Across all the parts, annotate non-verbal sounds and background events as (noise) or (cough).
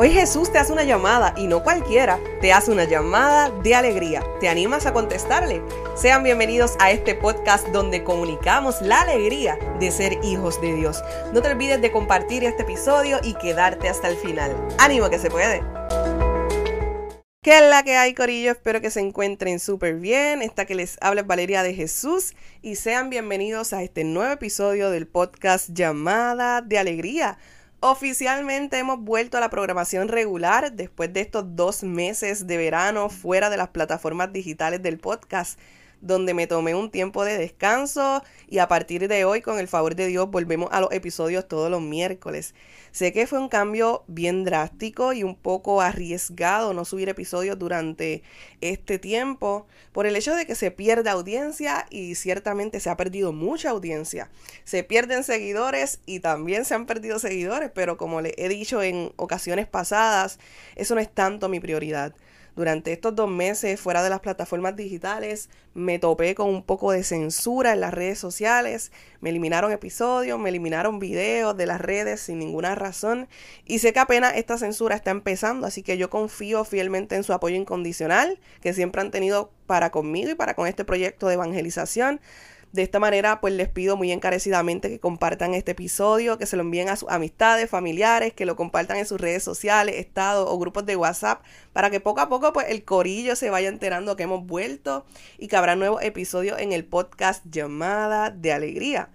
Hoy Jesús te hace una llamada y no cualquiera, te hace una llamada de alegría. ¿Te animas a contestarle? Sean bienvenidos a este podcast donde comunicamos la alegría de ser hijos de Dios. No te olvides de compartir este episodio y quedarte hasta el final. ¡Ánimo que se puede! ¿Qué es la que hay, Corillo? Espero que se encuentren súper bien. Esta que les habla es Valeria de Jesús y sean bienvenidos a este nuevo episodio del podcast Llamada de Alegría Oficialmente hemos vuelto a la programación regular después de estos dos meses de verano fuera de las plataformas digitales del podcast donde me tomé un tiempo de descanso y a partir de hoy, con el favor de Dios, volvemos a los episodios todos los miércoles. Sé que fue un cambio bien drástico y un poco arriesgado no subir episodios durante este tiempo por el hecho de que se pierde audiencia y ciertamente se ha perdido mucha audiencia. Se pierden seguidores y también se han perdido seguidores, pero como les he dicho en ocasiones pasadas, eso no es tanto mi prioridad. Durante estos dos meses fuera de las plataformas digitales me topé con un poco de censura en las redes sociales, me eliminaron episodios, me eliminaron videos de las redes sin ninguna razón y sé que apenas esta censura está empezando, así que yo confío fielmente en su apoyo incondicional que siempre han tenido para conmigo y para con este proyecto de evangelización. De esta manera, pues les pido muy encarecidamente que compartan este episodio, que se lo envíen a sus amistades, familiares, que lo compartan en sus redes sociales, estados o grupos de WhatsApp, para que poco a poco pues el corillo se vaya enterando que hemos vuelto y que habrá nuevos episodios en el podcast llamada de alegría.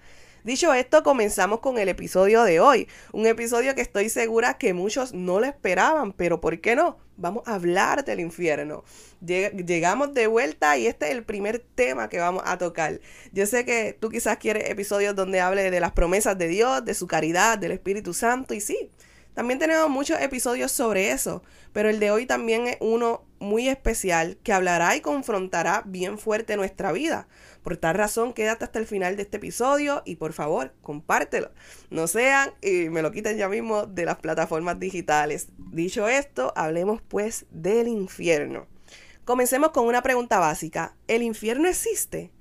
Dicho esto, comenzamos con el episodio de hoy. Un episodio que estoy segura que muchos no lo esperaban, pero ¿por qué no? Vamos a hablar del infierno. Llegamos de vuelta y este es el primer tema que vamos a tocar. Yo sé que tú quizás quieres episodios donde hable de las promesas de Dios, de su caridad, del Espíritu Santo, y sí, también tenemos muchos episodios sobre eso, pero el de hoy también es uno muy especial que hablará y confrontará bien fuerte nuestra vida. Por tal razón, quédate hasta el final de este episodio y por favor, compártelo. No sean y me lo quiten ya mismo de las plataformas digitales. Dicho esto, hablemos pues del infierno. Comencemos con una pregunta básica. ¿El infierno existe?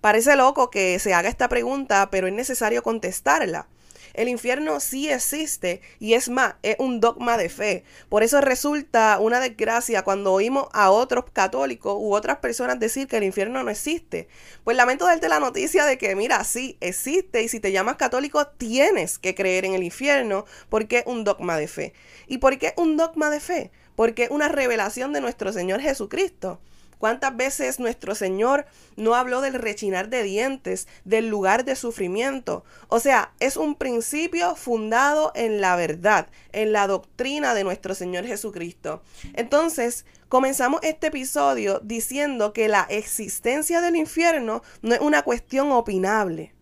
Parece loco que se haga esta pregunta, pero es necesario contestarla. El infierno sí existe y es más, es un dogma de fe. Por eso resulta una desgracia cuando oímos a otros católicos u otras personas decir que el infierno no existe. Pues lamento darte la noticia de que, mira, sí existe y si te llamas católico tienes que creer en el infierno porque es un dogma de fe. ¿Y por qué un dogma de fe? Porque es una revelación de nuestro Señor Jesucristo. ¿Cuántas veces nuestro Señor no habló del rechinar de dientes, del lugar de sufrimiento? O sea, es un principio fundado en la verdad, en la doctrina de nuestro Señor Jesucristo. Entonces, comenzamos este episodio diciendo que la existencia del infierno no es una cuestión opinable.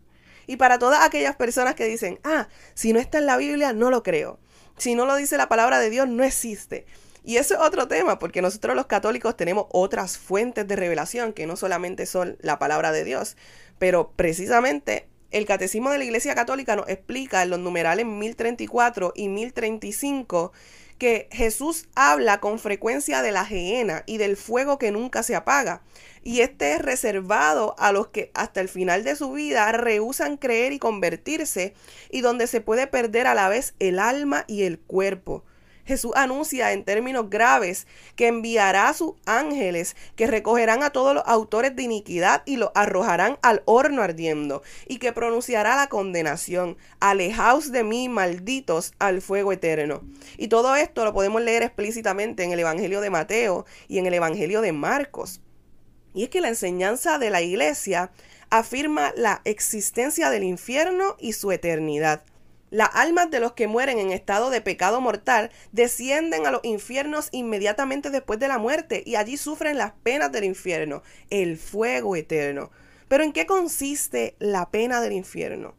Y para todas aquellas personas que dicen, ah, si no está en la Biblia, no lo creo. Si no lo dice la palabra de Dios, no existe. Y eso es otro tema, porque nosotros los católicos tenemos otras fuentes de revelación que no solamente son la palabra de Dios, pero precisamente el Catecismo de la Iglesia Católica nos explica en los numerales 1034 y 1035 que Jesús habla con frecuencia de la gehenna y del fuego que nunca se apaga. Y este es reservado a los que hasta el final de su vida rehusan creer y convertirse y donde se puede perder a la vez el alma y el cuerpo. Jesús anuncia en términos graves que enviará a sus ángeles que recogerán a todos los autores de iniquidad y los arrojarán al horno ardiendo y que pronunciará la condenación. Alejaos de mí, malditos, al fuego eterno. Y todo esto lo podemos leer explícitamente en el Evangelio de Mateo y en el Evangelio de Marcos. Y es que la enseñanza de la iglesia afirma la existencia del infierno y su eternidad. Las almas de los que mueren en estado de pecado mortal descienden a los infiernos inmediatamente después de la muerte y allí sufren las penas del infierno, el fuego eterno. Pero ¿en qué consiste la pena del infierno?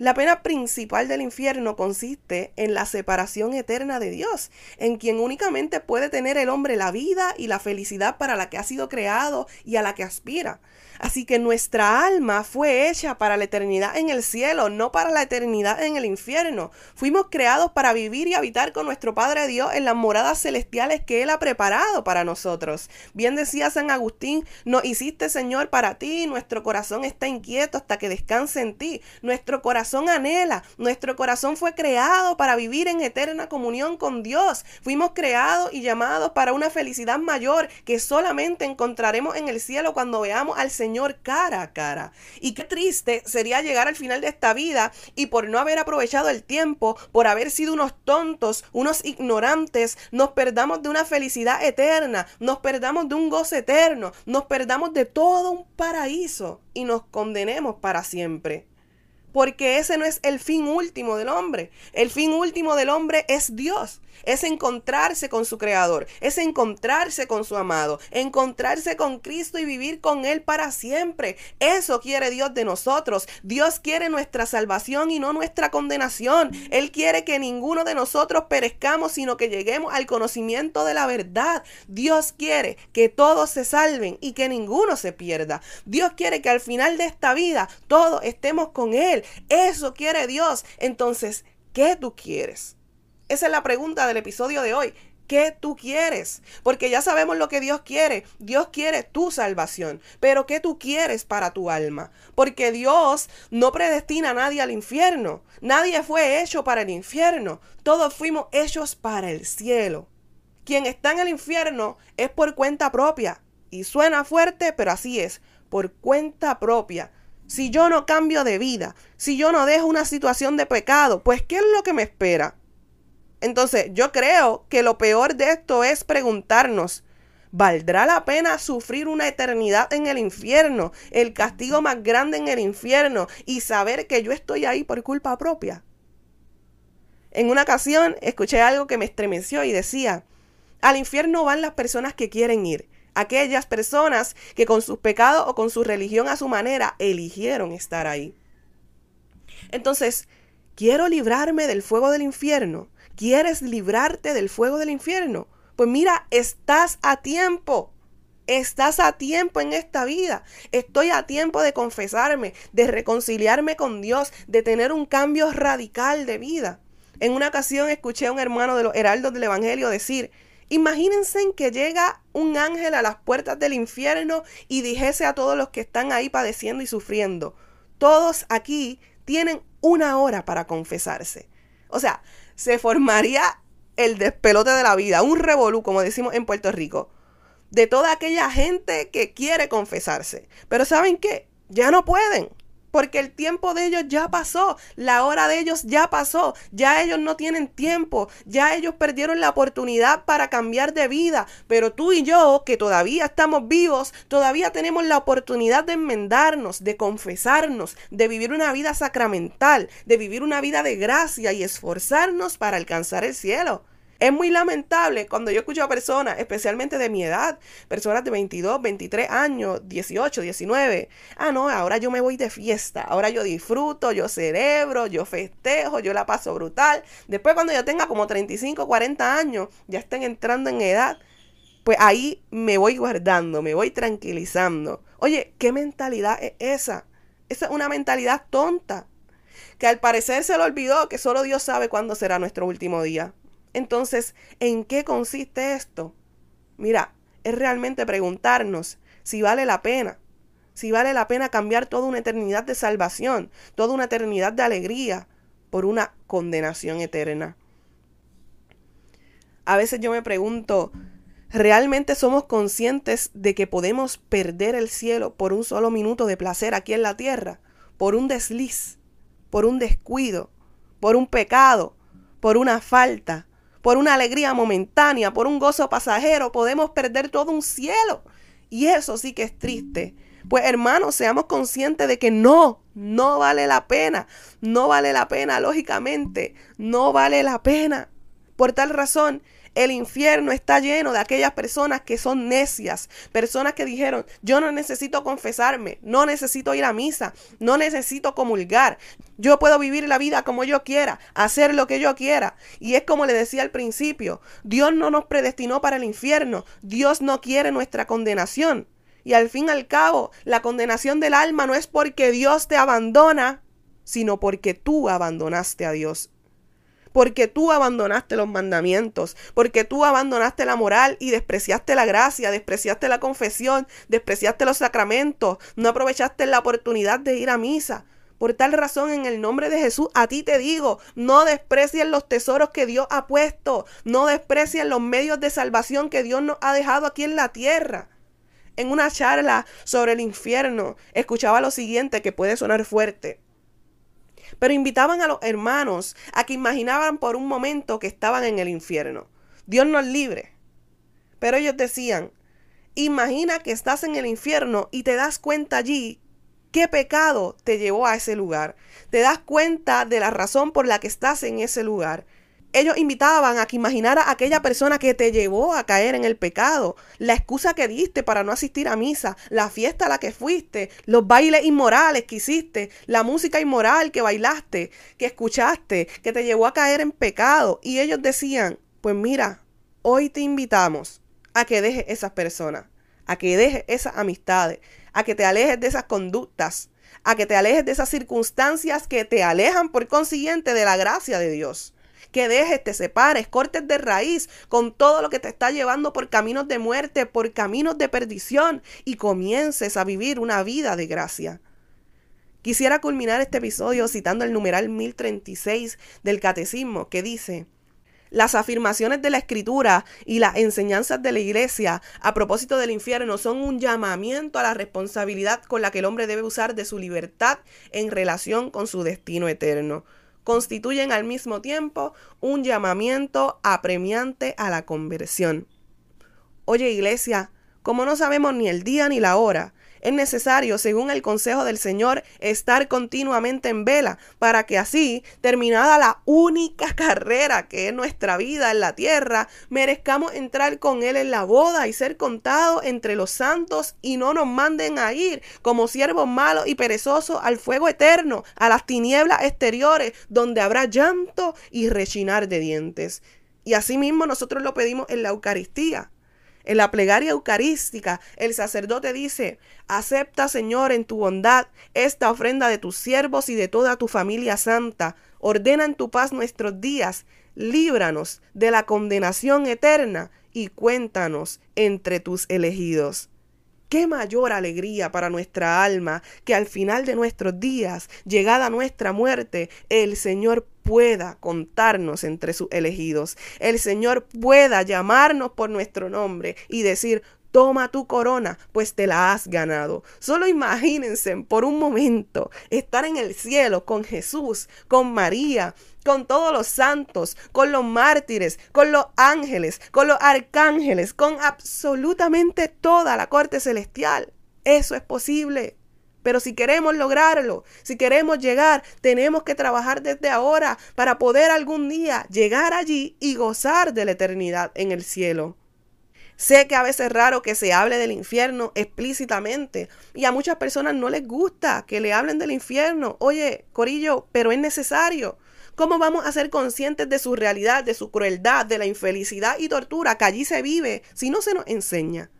La pena principal del infierno consiste en la separación eterna de Dios, en quien únicamente puede tener el hombre la vida y la felicidad para la que ha sido creado y a la que aspira. Así que nuestra alma fue hecha para la eternidad en el cielo, no para la eternidad en el infierno. Fuimos creados para vivir y habitar con nuestro Padre Dios en las moradas celestiales que Él ha preparado para nosotros. Bien decía San Agustín, nos hiciste Señor para ti, nuestro corazón está inquieto hasta que descanse en ti. Nuestro corazón corazón anhela. Nuestro corazón fue creado para vivir en eterna comunión con Dios. Fuimos creados y llamados para una felicidad mayor que solamente encontraremos en el cielo cuando veamos al Señor cara a cara. Y qué triste sería llegar al final de esta vida y por no haber aprovechado el tiempo, por haber sido unos tontos, unos ignorantes, nos perdamos de una felicidad eterna, nos perdamos de un gozo eterno, nos perdamos de todo un paraíso y nos condenemos para siempre. Porque ese no es el fin último del hombre. El fin último del hombre es Dios es encontrarse con su Creador, es encontrarse con su amado, encontrarse con Cristo y vivir con Él para siempre. Eso quiere Dios de nosotros. Dios quiere nuestra salvación y no nuestra condenación. Él quiere que ninguno de nosotros perezcamos, sino que lleguemos al conocimiento de la verdad. Dios quiere que todos se salven y que ninguno se pierda. Dios quiere que al final de esta vida todos estemos con Él. Eso quiere Dios. Entonces, ¿qué tú quieres? Esa es la pregunta del episodio de hoy. ¿Qué tú quieres? Porque ya sabemos lo que Dios quiere. Dios quiere tu salvación. Pero ¿qué tú quieres para tu alma? Porque Dios no predestina a nadie al infierno. Nadie fue hecho para el infierno. Todos fuimos hechos para el cielo. Quien está en el infierno es por cuenta propia. Y suena fuerte, pero así es. Por cuenta propia. Si yo no cambio de vida, si yo no dejo una situación de pecado, pues ¿qué es lo que me espera? Entonces, yo creo que lo peor de esto es preguntarnos, ¿valdrá la pena sufrir una eternidad en el infierno, el castigo más grande en el infierno y saber que yo estoy ahí por culpa propia? En una ocasión escuché algo que me estremeció y decía, al infierno van las personas que quieren ir, aquellas personas que con sus pecados o con su religión a su manera eligieron estar ahí. Entonces, quiero librarme del fuego del infierno. ¿Quieres librarte del fuego del infierno? Pues mira, estás a tiempo. Estás a tiempo en esta vida. Estoy a tiempo de confesarme, de reconciliarme con Dios, de tener un cambio radical de vida. En una ocasión escuché a un hermano de los heraldos del Evangelio decir, imagínense que llega un ángel a las puertas del infierno y dijese a todos los que están ahí padeciendo y sufriendo, todos aquí tienen una hora para confesarse. O sea, se formaría el despelote de la vida, un revolú, como decimos en Puerto Rico, de toda aquella gente que quiere confesarse. Pero ¿saben qué? Ya no pueden porque el tiempo de ellos ya pasó, la hora de ellos ya pasó, ya ellos no tienen tiempo, ya ellos perdieron la oportunidad para cambiar de vida, pero tú y yo, que todavía estamos vivos, todavía tenemos la oportunidad de enmendarnos, de confesarnos, de vivir una vida sacramental, de vivir una vida de gracia y esforzarnos para alcanzar el cielo. Es muy lamentable cuando yo escucho a personas, especialmente de mi edad, personas de 22, 23 años, 18, 19. Ah, no, ahora yo me voy de fiesta, ahora yo disfruto, yo cerebro, yo festejo, yo la paso brutal. Después cuando yo tenga como 35, 40 años, ya estén entrando en edad, pues ahí me voy guardando, me voy tranquilizando. Oye, ¿qué mentalidad es esa? Esa es una mentalidad tonta, que al parecer se le olvidó que solo Dios sabe cuándo será nuestro último día. Entonces, ¿en qué consiste esto? Mira, es realmente preguntarnos si vale la pena, si vale la pena cambiar toda una eternidad de salvación, toda una eternidad de alegría por una condenación eterna. A veces yo me pregunto, ¿realmente somos conscientes de que podemos perder el cielo por un solo minuto de placer aquí en la tierra? Por un desliz, por un descuido, por un pecado, por una falta, por una alegría momentánea, por un gozo pasajero, podemos perder todo un cielo. Y eso sí que es triste. Pues hermanos, seamos conscientes de que no, no vale la pena. No vale la pena, lógicamente. No vale la pena. Por tal razón, el infierno está lleno de aquellas personas que son necias, personas que dijeron, yo no necesito confesarme, no necesito ir a misa, no necesito comulgar, yo puedo vivir la vida como yo quiera, hacer lo que yo quiera. Y es como le decía al principio, Dios no nos predestinó para el infierno, Dios no quiere nuestra condenación. Y al fin y al cabo, la condenación del alma no es porque Dios te abandona, sino porque tú abandonaste a Dios porque tú abandonaste los mandamientos, porque tú abandonaste la moral y despreciaste la gracia, despreciaste la confesión, despreciaste los sacramentos, no aprovechaste la oportunidad de ir a misa. Por tal razón, en el nombre de Jesús, a ti te digo, no desprecien los tesoros que Dios ha puesto, no desprecien los medios de salvación que Dios nos ha dejado aquí en la tierra. En una charla sobre el infierno, escuchaba lo siguiente que puede sonar fuerte. Pero invitaban a los hermanos a que imaginaban por un momento que estaban en el infierno. Dios nos libre. Pero ellos decían, imagina que estás en el infierno y te das cuenta allí qué pecado te llevó a ese lugar. Te das cuenta de la razón por la que estás en ese lugar. Ellos invitaban a que imaginara a aquella persona que te llevó a caer en el pecado, la excusa que diste para no asistir a misa, la fiesta a la que fuiste, los bailes inmorales que hiciste, la música inmoral que bailaste, que escuchaste, que te llevó a caer en pecado. Y ellos decían, pues mira, hoy te invitamos a que dejes esas personas, a que dejes esas amistades, a que te alejes de esas conductas, a que te alejes de esas circunstancias que te alejan por consiguiente de la gracia de Dios. Que dejes, te separes, cortes de raíz con todo lo que te está llevando por caminos de muerte, por caminos de perdición y comiences a vivir una vida de gracia. Quisiera culminar este episodio citando el numeral 1036 del Catecismo que dice, las afirmaciones de la escritura y las enseñanzas de la iglesia a propósito del infierno son un llamamiento a la responsabilidad con la que el hombre debe usar de su libertad en relación con su destino eterno. Constituyen al mismo tiempo un llamamiento apremiante a la conversión. Oye iglesia, como no sabemos ni el día ni la hora, es necesario, según el consejo del Señor, estar continuamente en vela para que así, terminada la única (laughs) carrera que es nuestra vida en la tierra, merezcamos entrar con Él en la boda y ser contados entre los santos y no nos manden a ir como siervos malos y perezosos al fuego eterno, a las tinieblas exteriores, donde habrá llanto y rechinar de dientes. Y asimismo nosotros lo pedimos en la Eucaristía. En la plegaria eucarística, el sacerdote dice, acepta Señor en tu bondad esta ofrenda de tus siervos y de toda tu familia santa. Ordena en tu paz nuestros días, líbranos de la condenación eterna y cuéntanos entre tus elegidos. Qué mayor alegría para nuestra alma que al final de nuestros días, llegada nuestra muerte, el Señor pueda contarnos entre sus elegidos. El Señor pueda llamarnos por nuestro nombre y decir, Toma tu corona, pues te la has ganado. Solo imagínense por un momento estar en el cielo con Jesús, con María, con todos los santos, con los mártires, con los ángeles, con los arcángeles, con absolutamente toda la corte celestial. Eso es posible. Pero si queremos lograrlo, si queremos llegar, tenemos que trabajar desde ahora para poder algún día llegar allí y gozar de la eternidad en el cielo. Sé que a veces es raro que se hable del infierno explícitamente y a muchas personas no les gusta que le hablen del infierno. Oye, Corillo, pero es necesario. ¿Cómo vamos a ser conscientes de su realidad, de su crueldad, de la infelicidad y tortura que allí se vive si no se nos enseña?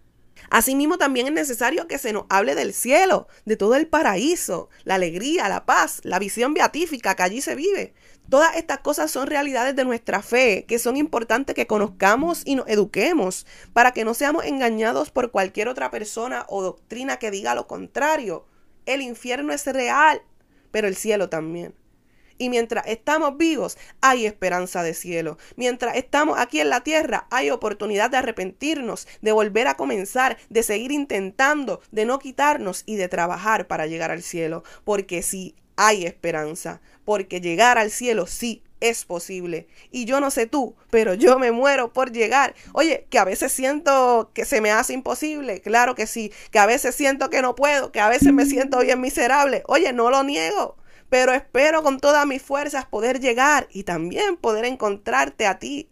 Asimismo, también es necesario que se nos hable del cielo, de todo el paraíso, la alegría, la paz, la visión beatífica que allí se vive. Todas estas cosas son realidades de nuestra fe que son importantes que conozcamos y nos eduquemos para que no seamos engañados por cualquier otra persona o doctrina que diga lo contrario. El infierno es real, pero el cielo también. Y mientras estamos vivos, hay esperanza de cielo. Mientras estamos aquí en la tierra, hay oportunidad de arrepentirnos, de volver a comenzar, de seguir intentando, de no quitarnos y de trabajar para llegar al cielo. Porque si hay esperanza, porque llegar al cielo sí es posible. Y yo no sé tú, pero yo me muero por llegar. Oye, que a veces siento que se me hace imposible, claro que sí, que a veces siento que no puedo, que a veces me siento bien miserable. Oye, no lo niego, pero espero con todas mis fuerzas poder llegar y también poder encontrarte a ti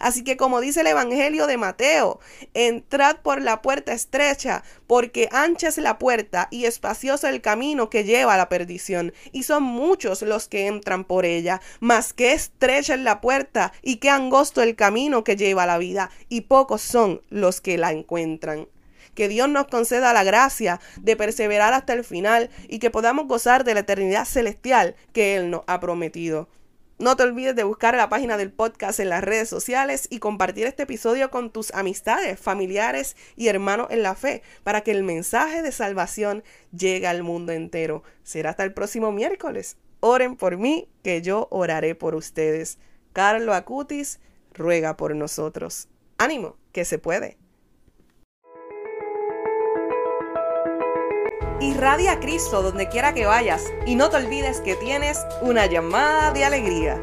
Así que como dice el Evangelio de Mateo, entrad por la puerta estrecha, porque ancha es la puerta y espacioso el camino que lleva a la perdición, y son muchos los que entran por ella, mas que estrecha es la puerta y que angosto el camino que lleva a la vida, y pocos son los que la encuentran. Que Dios nos conceda la gracia de perseverar hasta el final y que podamos gozar de la eternidad celestial que Él nos ha prometido. No te olvides de buscar la página del podcast en las redes sociales y compartir este episodio con tus amistades, familiares y hermanos en la fe para que el mensaje de salvación llegue al mundo entero. Será hasta el próximo miércoles. Oren por mí, que yo oraré por ustedes. Carlo Acutis ruega por nosotros. Ánimo, que se puede. Irradia a Cristo donde quiera que vayas y no te olvides que tienes una llamada de alegría.